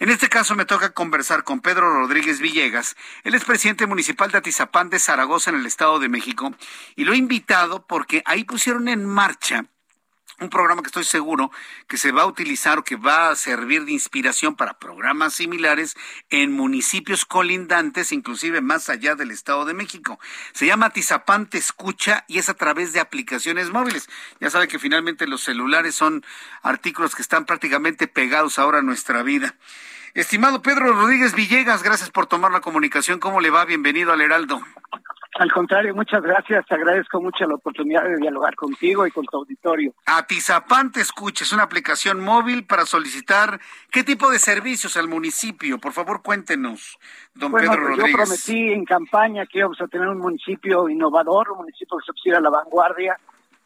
En este caso me toca conversar con Pedro Rodríguez Villegas. Él es presidente municipal de Atizapán de Zaragoza en el Estado de México y lo he invitado porque ahí pusieron en marcha un programa que estoy seguro que se va a utilizar o que va a servir de inspiración para programas similares en municipios colindantes, inclusive más allá del Estado de México. Se llama Tizapán Te Escucha y es a través de aplicaciones móviles. Ya sabe que finalmente los celulares son artículos que están prácticamente pegados ahora a nuestra vida. Estimado Pedro Rodríguez Villegas, gracias por tomar la comunicación. ¿Cómo le va? Bienvenido al Heraldo. Al contrario, muchas gracias. Te agradezco mucho la oportunidad de dialogar contigo y con tu auditorio. Atizapán te escucha, es una aplicación móvil para solicitar qué tipo de servicios al municipio. Por favor, cuéntenos, don bueno, Pedro pues Rodríguez. Yo prometí en campaña que íbamos a tener un municipio innovador, un municipio que se pusiera a la vanguardia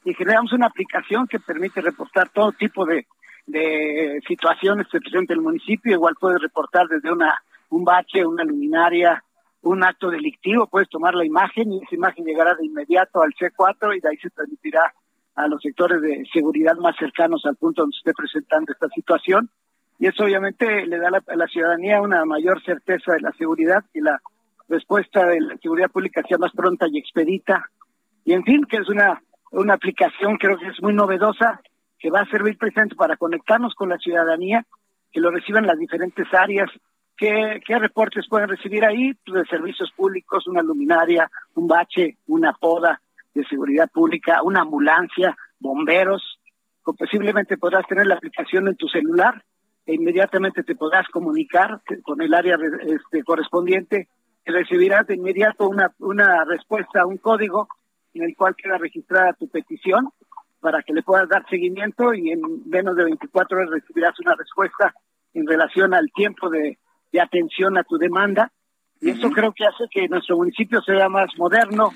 y generamos una aplicación que permite reportar todo tipo de, de situaciones que presenta el municipio. Igual puede reportar desde una un bache, una luminaria, un acto delictivo, puedes tomar la imagen y esa imagen llegará de inmediato al C4 y de ahí se transmitirá a los sectores de seguridad más cercanos al punto donde se esté presentando esta situación. Y eso obviamente le da a la, ciudadanía una mayor certeza de la seguridad y la respuesta de la seguridad pública sea más pronta y expedita. Y en fin, que es una, una aplicación creo que es muy novedosa, que va a servir precisamente para conectarnos con la ciudadanía, que lo reciban las diferentes áreas ¿Qué, ¿Qué, reportes pueden recibir ahí? Pues de servicios públicos, una luminaria, un bache, una poda de seguridad pública, una ambulancia, bomberos. Posiblemente podrás tener la aplicación en tu celular e inmediatamente te podrás comunicar con el área este, correspondiente y recibirás de inmediato una, una respuesta, un código en el cual queda registrada tu petición para que le puedas dar seguimiento y en menos de 24 horas recibirás una respuesta en relación al tiempo de de atención a tu demanda. Y eso creo que hace que nuestro municipio sea más moderno,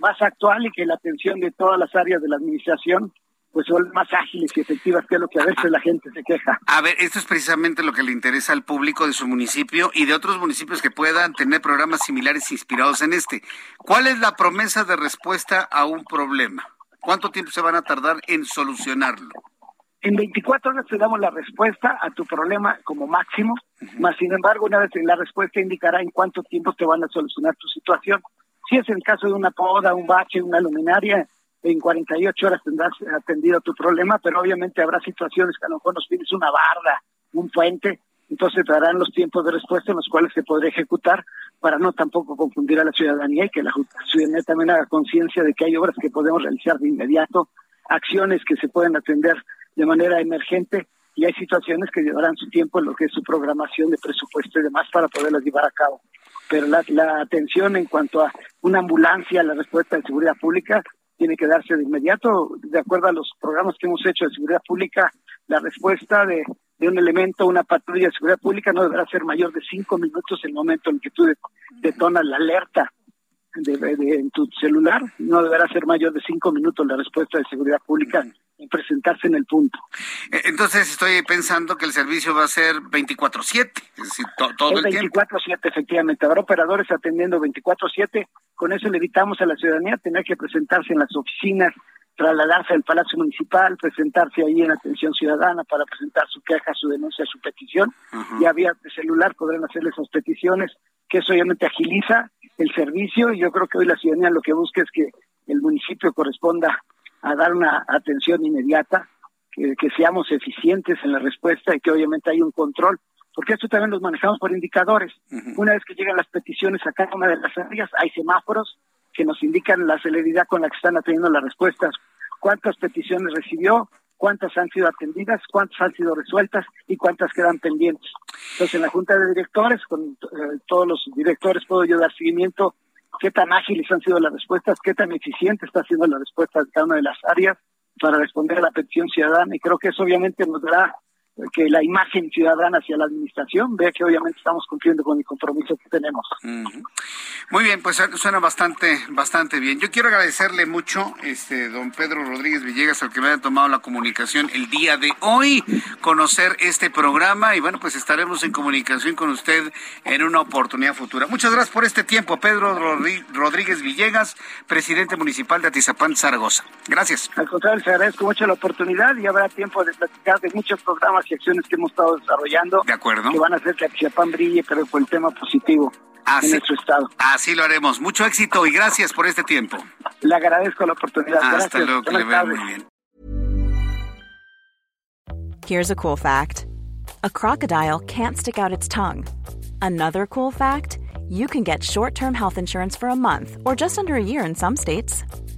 más actual y que la atención de todas las áreas de la administración pues son más ágiles y efectivas, que es lo que a veces la gente se queja. A ver, esto es precisamente lo que le interesa al público de su municipio y de otros municipios que puedan tener programas similares inspirados en este. ¿Cuál es la promesa de respuesta a un problema? ¿Cuánto tiempo se van a tardar en solucionarlo? En 24 horas te damos la respuesta a tu problema como máximo, más sin embargo, una vez la respuesta indicará en cuánto tiempo te van a solucionar tu situación. Si es el caso de una poda, un bache, una luminaria, en 48 horas tendrás atendido tu problema, pero obviamente habrá situaciones que a lo mejor nos pides una barda, un puente, entonces te darán los tiempos de respuesta en los cuales se podrá ejecutar para no tampoco confundir a la ciudadanía y que la ciudadanía también haga conciencia de que hay obras que podemos realizar de inmediato, acciones que se pueden atender de manera emergente y hay situaciones que llevarán su tiempo en lo que es su programación de presupuesto y demás para poderlas llevar a cabo. Pero la, la atención en cuanto a una ambulancia, la respuesta de seguridad pública, tiene que darse de inmediato, de acuerdo a los programas que hemos hecho de seguridad pública, la respuesta de, de un elemento, una patrulla de seguridad pública no deberá ser mayor de cinco minutos el momento en que tú detonas la alerta de, de, en tu celular, no deberá ser mayor de cinco minutos la respuesta de seguridad pública en presentarse en el punto. Eh, entonces estoy pensando que el servicio va a ser 24/7, es decir, to, todo es el tiempo. 24/7, efectivamente. Habrá operadores atendiendo 24/7. Con eso le evitamos a la ciudadanía tener que presentarse en las oficinas, trasladarse al Palacio Municipal, presentarse ahí en atención ciudadana para presentar su queja, su denuncia, su petición. Uh -huh. Ya vía celular podrán hacerle esas peticiones, que eso obviamente agiliza el servicio y yo creo que hoy la ciudadanía lo que busca es que el municipio corresponda a dar una atención inmediata, que, que, seamos eficientes en la respuesta y que obviamente hay un control, porque esto también lo manejamos por indicadores. Uh -huh. Una vez que llegan las peticiones a cada una de las áreas, hay semáforos que nos indican la celeridad con la que están atendiendo las respuestas, cuántas peticiones recibió, cuántas han sido atendidas, cuántas han sido resueltas y cuántas quedan pendientes. Entonces, en la Junta de Directores, con eh, todos los directores, puedo yo dar seguimiento qué tan ágiles han sido las respuestas, qué tan eficiente está siendo la respuesta de cada una de las áreas para responder a la petición ciudadana. Y creo que eso obviamente nos dará que la imagen ciudadana hacia la administración vea que obviamente estamos cumpliendo con el compromiso que tenemos. Muy bien, pues suena bastante, bastante bien. Yo quiero agradecerle mucho, este, don Pedro Rodríguez Villegas, al que me haya tomado la comunicación el día de hoy, conocer este programa y bueno, pues estaremos en comunicación con usted en una oportunidad futura. Muchas gracias por este tiempo, Pedro Rodríguez Villegas, presidente municipal de Atizapán, Zaragoza. Gracias. Al contrario, les agradezco mucho la oportunidad y habrá tiempo de platicar de muchos programas y acciones que hemos estado desarrollando. De acuerdo. Que van a hacer que Atizapán brille, pero con el tema positivo en nuestro estado. Así lo haremos. Mucho éxito y gracias por este tiempo. Le agradezco la oportunidad. Hasta luego, que le vea muy bien. Here's a cool fact. A crocodile can't stick out its tongue. Another cool fact, you can get short-term health insurance for a month or just under a year in some states.